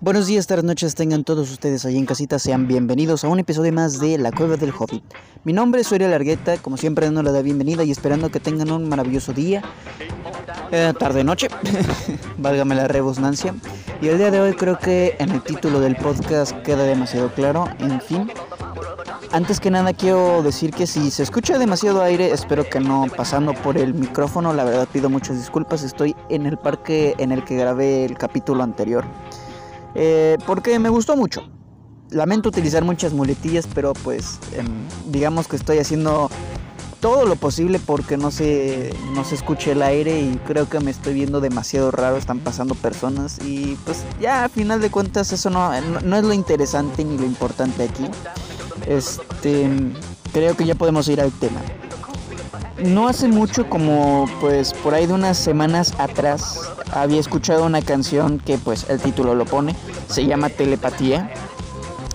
Buenos días, tardes, noches, tengan todos ustedes allí en casita, sean bienvenidos a un episodio más de La Cueva del Hobbit. Mi nombre es Uriel Largueta, como siempre dando la bienvenida y esperando que tengan un maravilloso día, eh, tarde, noche, válgame la rebusnancia. Y el día de hoy creo que en el título del podcast queda demasiado claro, en fin. Antes que nada quiero decir que si se escucha demasiado aire, espero que no pasando por el micrófono, la verdad pido muchas disculpas, estoy en el parque en el que grabé el capítulo anterior. Eh, porque me gustó mucho. Lamento utilizar muchas muletillas, pero pues em, digamos que estoy haciendo todo lo posible porque no se, no se escuche el aire y creo que me estoy viendo demasiado raro, están pasando personas y pues ya a final de cuentas eso no, no, es lo interesante ni lo importante aquí. Este, creo que ya podemos ir al tema. No hace mucho, como pues por ahí de unas semanas atrás, había escuchado una canción que pues el título lo pone, se llama Telepatía,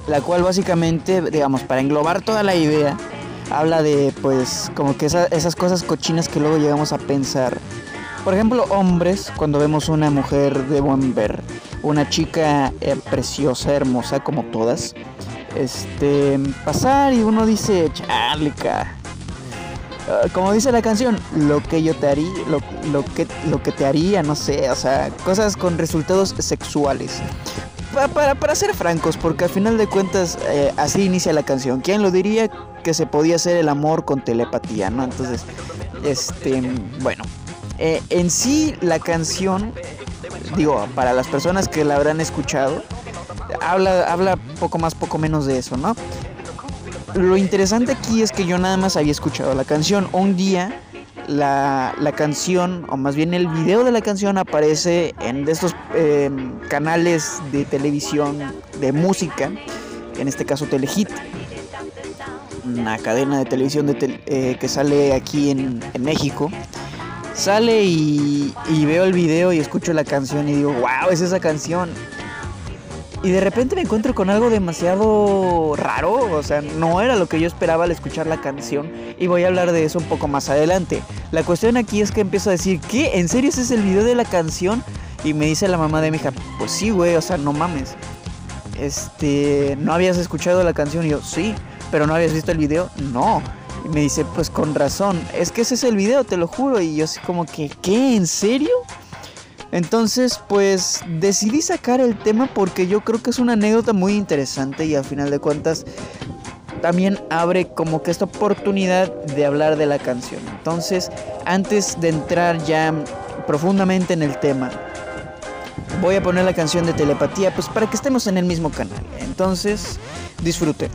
la cual básicamente, digamos, para englobar toda la idea, habla de pues como que esas cosas cochinas que luego llegamos a pensar. Por ejemplo, hombres, cuando vemos una mujer de buen ver, una chica eh, preciosa, hermosa como todas, este, pasar y uno dice, charlica, Ah, como dice la canción, lo que yo te haría, lo, que, lo que te haría, no sé, o sea, cosas con resultados sexuales. Para, para, ser francos, porque al final de cuentas eh, así inicia la canción. ¿Quién lo diría que se podía hacer el amor con telepatía, no? Entonces, este, bueno, eh, en sí la canción, digo, para las personas que la habrán escuchado, habla, habla poco más, poco menos de eso, ¿no? Lo interesante aquí es que yo nada más había escuchado la canción. Un día la, canción, o más bien el video de la canción aparece en de estos em, canales de televisión de música, en este caso Telehit, una cadena de televisión eh, que sale aquí en, México. Sale y, y, veo el video y escucho la canción y digo, wow, es esa canción. Y de repente me encuentro con algo demasiado raro, o sea, no era lo que yo esperaba al escuchar la canción y voy a hablar de eso un poco más adelante. La cuestión aquí es que empiezo a decir, ¿qué? ¿En serio ese es el video de la canción? Y me dice la mamá de mi hija, pues sí, güey, o sea, no mames. Este, ¿no habías escuchado la canción? Y yo, sí, pero ¿no habías visto el video? No. Y me dice, pues con razón, es que ese es el video, te lo juro. Y yo así como que, ¿qué? ¿En serio? Entonces, pues decidí sacar el tema porque yo creo que es una anécdota muy interesante y al final de cuentas también abre como que esta oportunidad de hablar de la canción. Entonces, antes de entrar ya profundamente en el tema, voy a poner la canción de telepatía pues para que estemos en el mismo canal. Entonces, disfruten.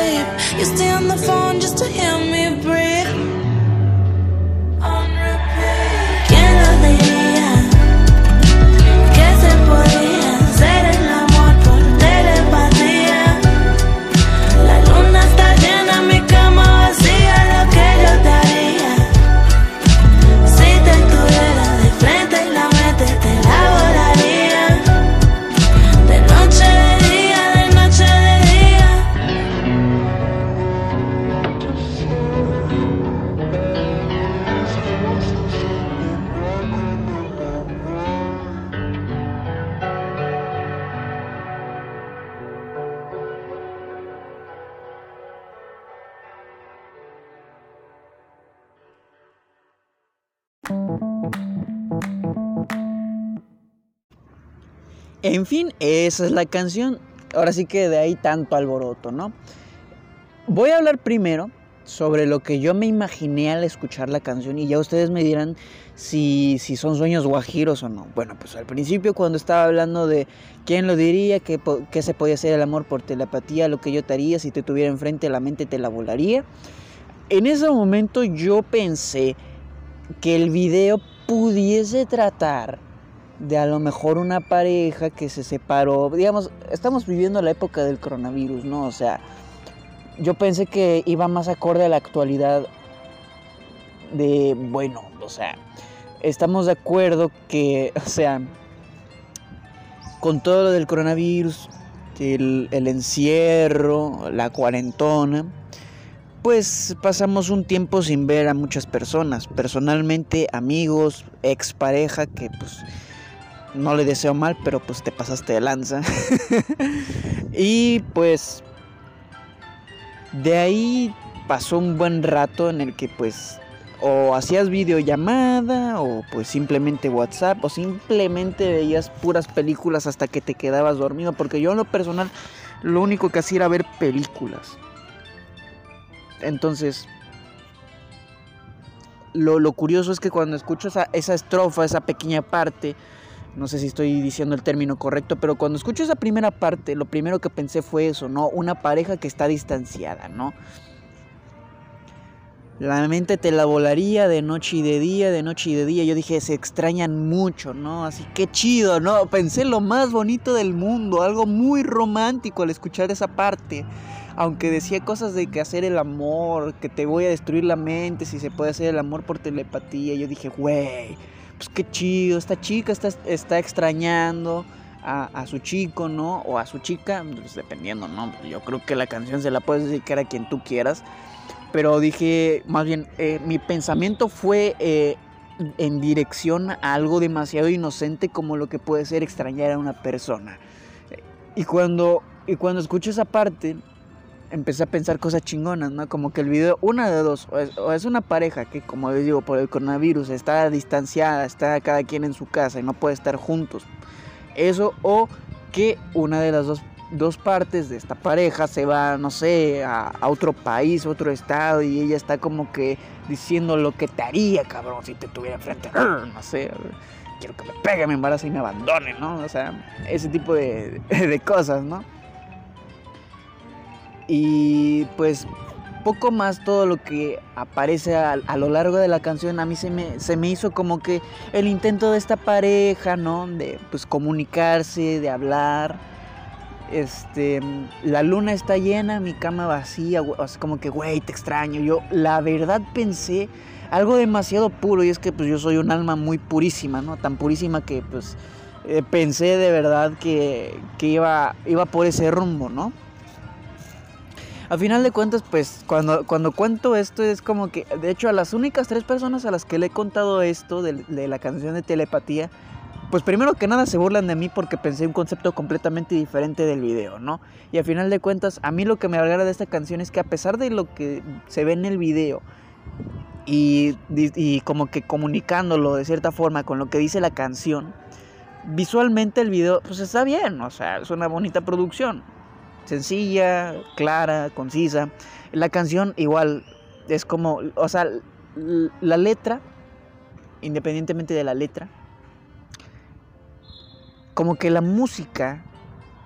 You You stand the phone. En fin, esa es la canción. Ahora sí que de ahí tanto alboroto, ¿no? Voy a hablar primero sobre lo que yo me imaginé al escuchar la canción y ya ustedes me dirán si, si son sueños guajiros o no. Bueno, pues al principio cuando estaba hablando de quién lo diría, que, se podía hacer el amor por telepatía, lo que yo te haría si te tuviera enfrente la mente te la volaría. En ese momento yo pensé que el video pudiese tratar de a lo mejor una pareja que se separó. Digamos, estamos viviendo la época del coronavirus, ¿no? O sea, yo pensé que iba más acorde a la actualidad de, bueno, o sea, estamos de acuerdo que, o sea, con todo lo del coronavirus, el, encierro, la cuarentona, pues pasamos un tiempo sin ver a muchas personas, personalmente amigos, expareja que pues no le deseo mal, pero pues te pasaste de lanza. y pues de ahí pasó un buen rato en el que pues o hacías videollamada o pues simplemente WhatsApp o simplemente veías puras películas hasta que te quedabas dormido porque yo en lo personal lo único que hacía era ver películas. Entonces, lo, curioso es que cuando escucho esa, esa estrofa, esa pequeña parte, no sé si estoy diciendo el término correcto, pero cuando escucho esa primera parte, lo primero que pensé fue eso, ¿no? Una pareja que está distanciada, ¿no? La mente te la volaría de noche y de día, de noche y de día. Yo dije, se extrañan mucho, ¿no? Así que chido, ¿no? Pensé lo más bonito del mundo, algo muy romántico al escuchar esa parte. Aunque decía cosas de que hacer el amor, que te voy a destruir la mente si se puede hacer el amor por telepatía. Yo dije, güey, pues qué chido, esta chica está, está extrañando a, su chico, ¿no? O a su chica, pues dependiendo, ¿no? Yo creo que la canción se la puedes dedicar a quien tú quieras. Pero dije, más bien, eh, mi pensamiento fue eh, en dirección a algo demasiado inocente como lo que puede ser extrañar a una persona. Y cuando, y cuando escucho esa parte, empecé a pensar cosas chingonas, ¿no? Como que el video, una de dos, o es, una pareja que, como les digo, por el coronavirus está distanciada, está cada quien en su casa y no puede estar juntos. Eso, o que una de las dos, dos partes de esta pareja se va, no sé, a, otro país, otro estado, y ella está como que diciendo lo que te haría, cabrón, si te tuviera frente, no sé. Quiero que me pegue, me embarace y me abandone, ¿no? O sea, ese tipo de, de cosas, ¿no? Y pues poco más todo lo que aparece a, lo largo de la canción a mí se me, se me hizo como que el intento de esta pareja, ¿no? De pues comunicarse, de hablar. Este, la luna está llena, mi cama vacía, como que, güey, te extraño. Yo la verdad pensé algo demasiado puro y es que pues yo soy un alma muy purísima, ¿no? Tan purísima que pues eh, pensé de verdad que, que iba, iba por ese rumbo, ¿no? A final de cuentas, pues cuando, cuando cuento esto es como que, de hecho, a las únicas tres personas a las que le he contado esto de, la canción de telepatía, pues primero que nada se burlan de mí porque pensé un concepto completamente diferente del video, ¿no? Y a final de cuentas, a mí lo que me agrada de esta canción es que a pesar de lo que se ve en el video y, y como que comunicándolo de cierta forma con lo que dice la canción, visualmente el video pues está bien, o sea, es una bonita producción sencilla, clara, concisa. La canción igual es como, o sea, la letra, independientemente de la letra, como que la música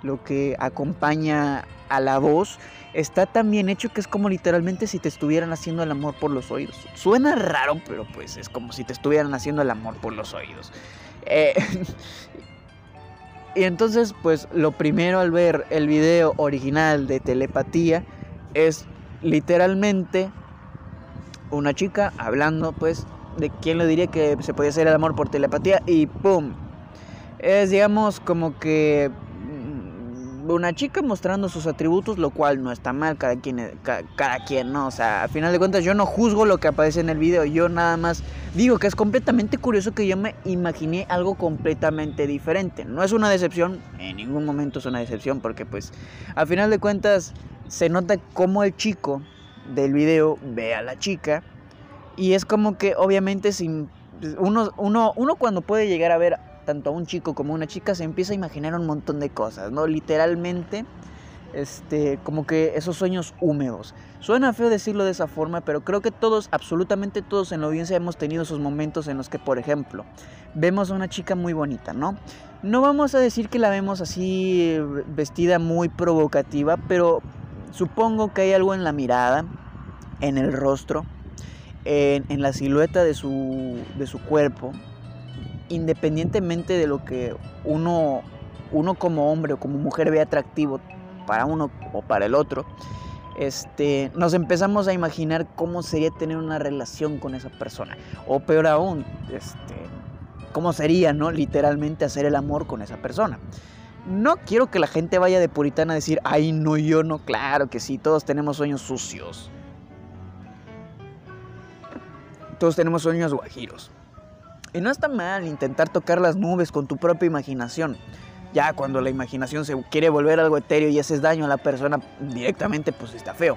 lo que acompaña a la voz, está tan bien hecho que es como literalmente si te estuvieran haciendo el amor por los oídos. Suena raro, pero pues es como si te estuvieran haciendo el amor por los oídos. Eh, y entonces, pues lo primero al ver el video original de telepatía es literalmente una chica hablando, pues, de quién le diría que se podía hacer el amor por telepatía y ¡pum! Es, digamos, como que una chica mostrando sus atributos, lo cual no está mal, cada quien, cada, quien, ¿no? O sea, a final de cuentas yo no juzgo lo que aparece en el video, yo nada más digo que es completamente curioso que yo me imaginé algo completamente diferente. No es una decepción, en ningún momento es una decepción, porque pues a final de cuentas se nota como el chico del video ve a la chica y es como que obviamente sin uno, uno, uno cuando puede llegar a ver tanto a un chico como a una chica, se empieza a imaginar un montón de cosas, ¿no? Literalmente, este, como que esos sueños húmedos. Suena feo decirlo de esa forma, pero creo que todos, absolutamente todos en la audiencia hemos tenido esos momentos en los que, por ejemplo, vemos a una chica muy bonita, ¿no? No vamos a decir que la vemos así vestida muy provocativa, pero supongo que hay algo en la mirada, en el rostro, en, en la silueta de su, de su cuerpo, independientemente de lo que uno, uno como hombre o como mujer ve atractivo para uno o para el otro, este, nos empezamos a imaginar cómo sería tener una relación con esa persona. O peor aún, este, cómo sería, ¿no? Literalmente hacer el amor con esa persona. No quiero que la gente vaya de puritana a decir, ay, no, yo no, claro que sí, todos tenemos sueños sucios. Todos tenemos sueños guajiros. Y no está mal intentar tocar las nubes con tu propia imaginación. Ya cuando la imaginación se quiere volver algo etéreo y haces daño a la persona directamente, pues está feo.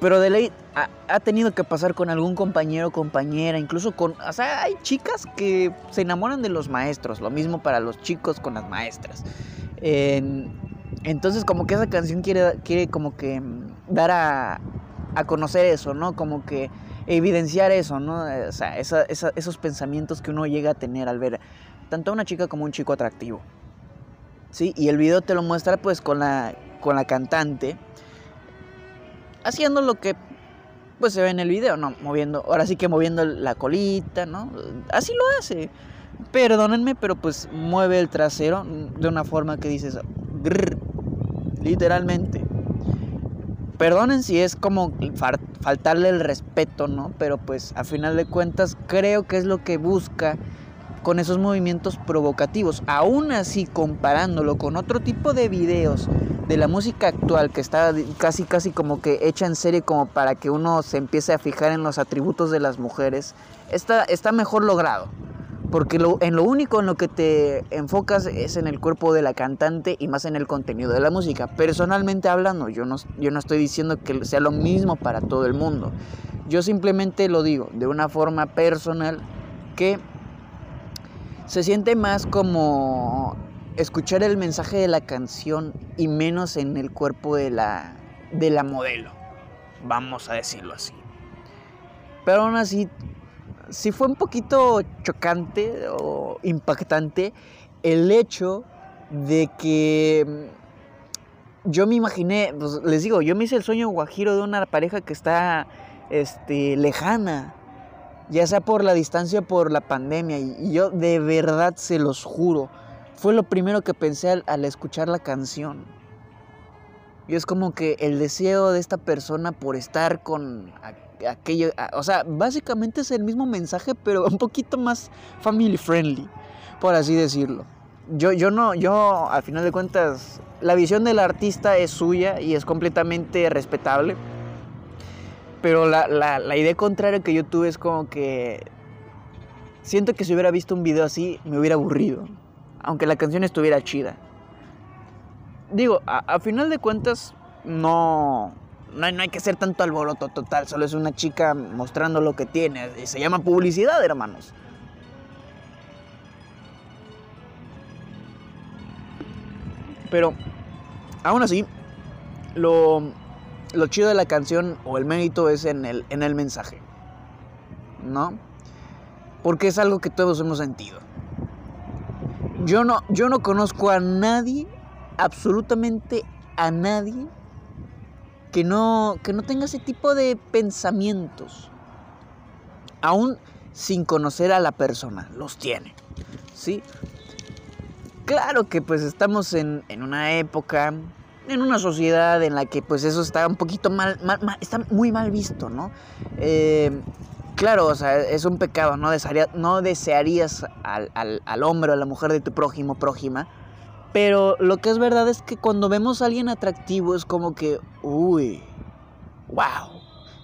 Pero de ley ha, tenido que pasar con algún compañero o compañera, incluso con... O sea, hay chicas que se enamoran de los maestros, lo mismo para los chicos con las maestras. entonces como que esa canción quiere, quiere como que dar a, a conocer eso, ¿no? Como que evidenciar eso, ¿no? O sea, esos pensamientos que uno llega a tener al ver tanto a una chica como a un chico atractivo. ¿Sí? Y el video te lo muestra pues con la, con la cantante haciendo lo que pues se ve en el video, ¿no? Moviendo, ahora sí que moviendo la colita, ¿no? Así lo hace. Perdónenme, pero pues mueve el trasero de una forma que dices, literalmente. Perdonen si es como faltarle el respeto, ¿no? Pero pues a final de cuentas creo que es lo que busca con esos movimientos provocativos. Aún así, comparándolo con otro tipo de videos de la música actual que está casi casi como que hecha en serie como para que uno se empiece a fijar en los atributos de las mujeres, está, está mejor logrado. Porque en lo único en lo que te enfocas es en el cuerpo de la cantante y más en el contenido de la música. Personalmente hablando, yo no, yo no estoy diciendo que sea lo mismo para todo el mundo. Yo simplemente lo digo de una forma personal que se siente más como escuchar el mensaje de la canción y menos en el cuerpo de la, de la modelo. Vamos a decirlo así. Pero aún así sí fue un poquito chocante o impactante el hecho de que mm, yo me imaginé, pues, les digo, yo me hice el sueño guajiro de una pareja que está este, lejana, ya sea por la distancia por la pandemia, y, yo de verdad se los juro, fue lo primero que pensé al escuchar la canción. Y es como que el deseo de esta persona por estar con aquello, o sea, básicamente es el mismo mensaje, pero un poquito más family friendly, por así decirlo. Yo, yo no, yo al final de cuentas, la visión del artista es suya y es completamente respetable. Pero la, la idea contraria que yo tuve es como que siento que si hubiera visto un video así me hubiera aburrido, aunque la canción estuviera chida. Digo, a, a final de cuentas, no, no, hay que hacer tanto alboroto total, solo es una chica mostrando lo que tiene. Y se llama publicidad, hermanos. Pero, aún así, lo, lo chido de la canción o el mérito es en el, en el mensaje. ¿No? Porque es algo que todos hemos sentido. Yo no, yo no conozco a nadie absolutamente a nadie que no, que no tenga ese tipo de pensamientos. Aún sin conocer a la persona, los tiene. ¿Sí? Claro que pues estamos en, en una época, en una sociedad en la que pues eso está un poquito mal, mal, mal está muy mal visto, ¿no? Eh, claro, o sea, es un pecado, no, no desearías al, al, al, hombre o a la mujer de tu prójimo, prójima, pero lo que es verdad es que cuando vemos a alguien atractivo es como que, uy, wow,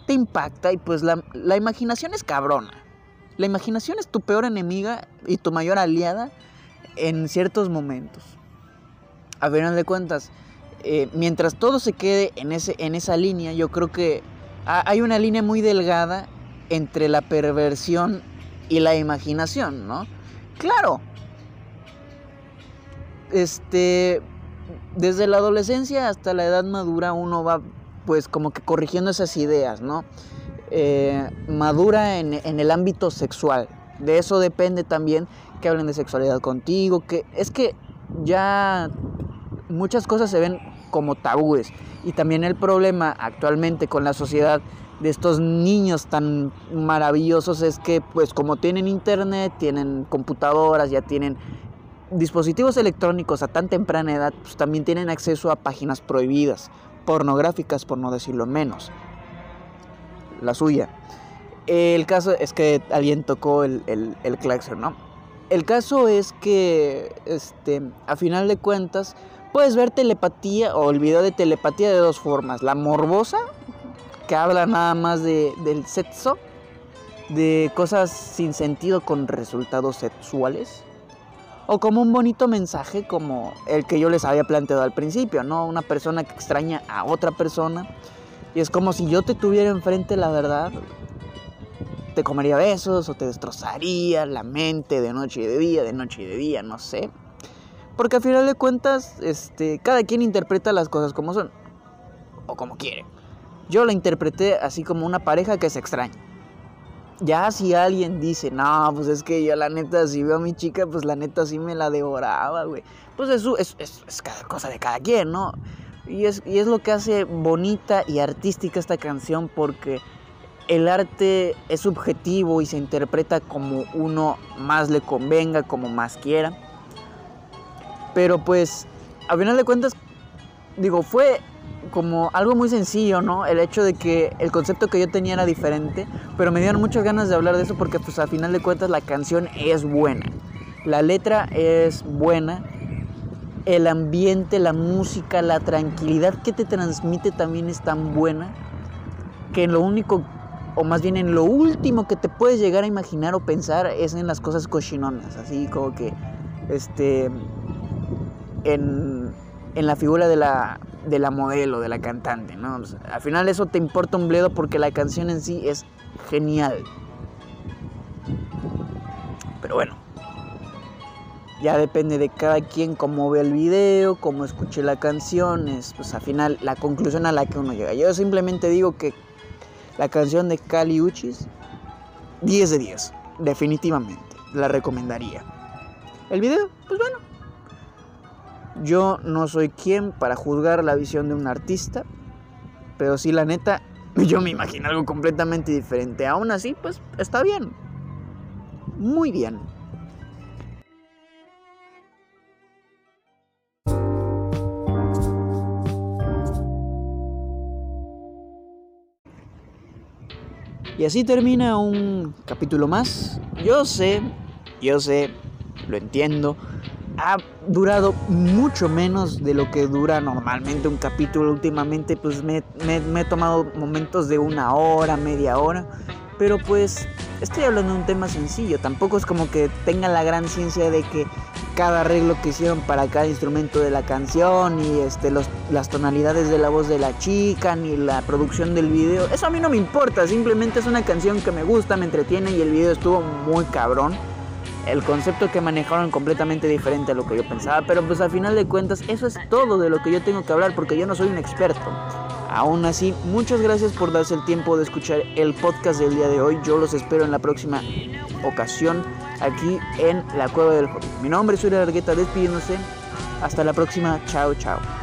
te impacta y pues la, la imaginación es cabrona. La imaginación es tu peor enemiga y tu mayor aliada en ciertos momentos. A final de cuentas, eh, mientras todo se quede en, ese, en esa línea, yo creo que hay una línea muy delgada entre la perversión y la imaginación, ¿no? Claro. Este, desde la adolescencia hasta la edad madura uno va pues como que corrigiendo esas ideas, ¿no? Eh, madura en, en el ámbito sexual. De eso depende también que hablen de sexualidad contigo, que es que ya muchas cosas se ven como tabúes. Y también el problema actualmente con la sociedad de estos niños tan maravillosos es que pues como tienen internet, tienen computadoras, ya tienen dispositivos electrónicos a tan temprana edad, pues también tienen acceso a páginas prohibidas, pornográficas por no decirlo menos. La suya. El caso es que alguien tocó el, el, el claxon, ¿no? El caso es que, este, a final de cuentas, puedes ver telepatía o el de telepatía de dos formas. La morbosa, que habla nada más de, del sexo, de cosas sin sentido con resultados sexuales. O como un bonito mensaje como el que yo les había planteado al principio, ¿no? Una persona que extraña a otra persona. Y es como si yo te tuviera enfrente la verdad. Te comería besos o te destrozaría la mente de noche y de día, de noche y de día, no sé. Porque al final de cuentas, este, cada quien interpreta las cosas como son. O como quiere. Yo la interpreté así como una pareja que se extraña. Ya si alguien dice, no, pues es que yo la neta, si veo a mi chica, pues la neta sí me la devoraba, güey. Pues eso es, es, es cosa de cada quien, ¿no? Y es, y es lo que hace bonita y artística esta canción porque el arte es subjetivo y se interpreta como uno más le convenga, como más quiera. Pero pues, a final de cuentas, digo, fue como algo muy sencillo, ¿no? El hecho de que el concepto que yo tenía era diferente, pero me dieron muchas ganas de hablar de eso porque pues a final de cuentas la canción es buena. La letra es buena, el ambiente, la música, la tranquilidad que te transmite también es tan buena que lo único, o más bien en lo último que te puedes llegar a imaginar o pensar es en las cosas cochinonas, así como que, este, en, en la figura de la, de la modelo, de la cantante, ¿no? Al final eso te importa un bledo porque la canción en sí es genial. Pero bueno, ya depende de cada quien cómo ve el video, cómo escuche la canción, es pues al final la conclusión a la que uno llega. Yo simplemente digo que la canción de Kali Uchis, 10 de 10, definitivamente, la recomendaría. El video, pues bueno, yo no soy quien para juzgar la visión de un artista, pero sí la neta, yo me imagino algo completamente diferente. Aún así, pues está bien. Muy bien. Y así termina un capítulo más. Yo sé, yo sé, lo entiendo ha durado mucho menos de lo que dura normalmente un capítulo. Últimamente pues me, he tomado momentos de una hora, media hora. Pero pues estoy hablando de un tema sencillo. Tampoco es como que tenga la gran ciencia de que cada arreglo que hicieron para cada instrumento de la canción y este, las tonalidades de la voz de la chica ni la producción del video. Eso a mí no me importa. Simplemente es una canción que me gusta, me entretiene y el video estuvo muy cabrón el concepto que manejaron completamente diferente a lo que yo pensaba, pero pues al final de cuentas eso es todo de lo que yo tengo que hablar porque yo no soy un experto. Aún así, muchas gracias por darse el tiempo de escuchar el podcast del día de hoy. Yo los espero en la próxima ocasión aquí en la Cueva del Joven. Mi nombre es Uriel Argueta despidiéndose. Hasta la próxima, chao, chao.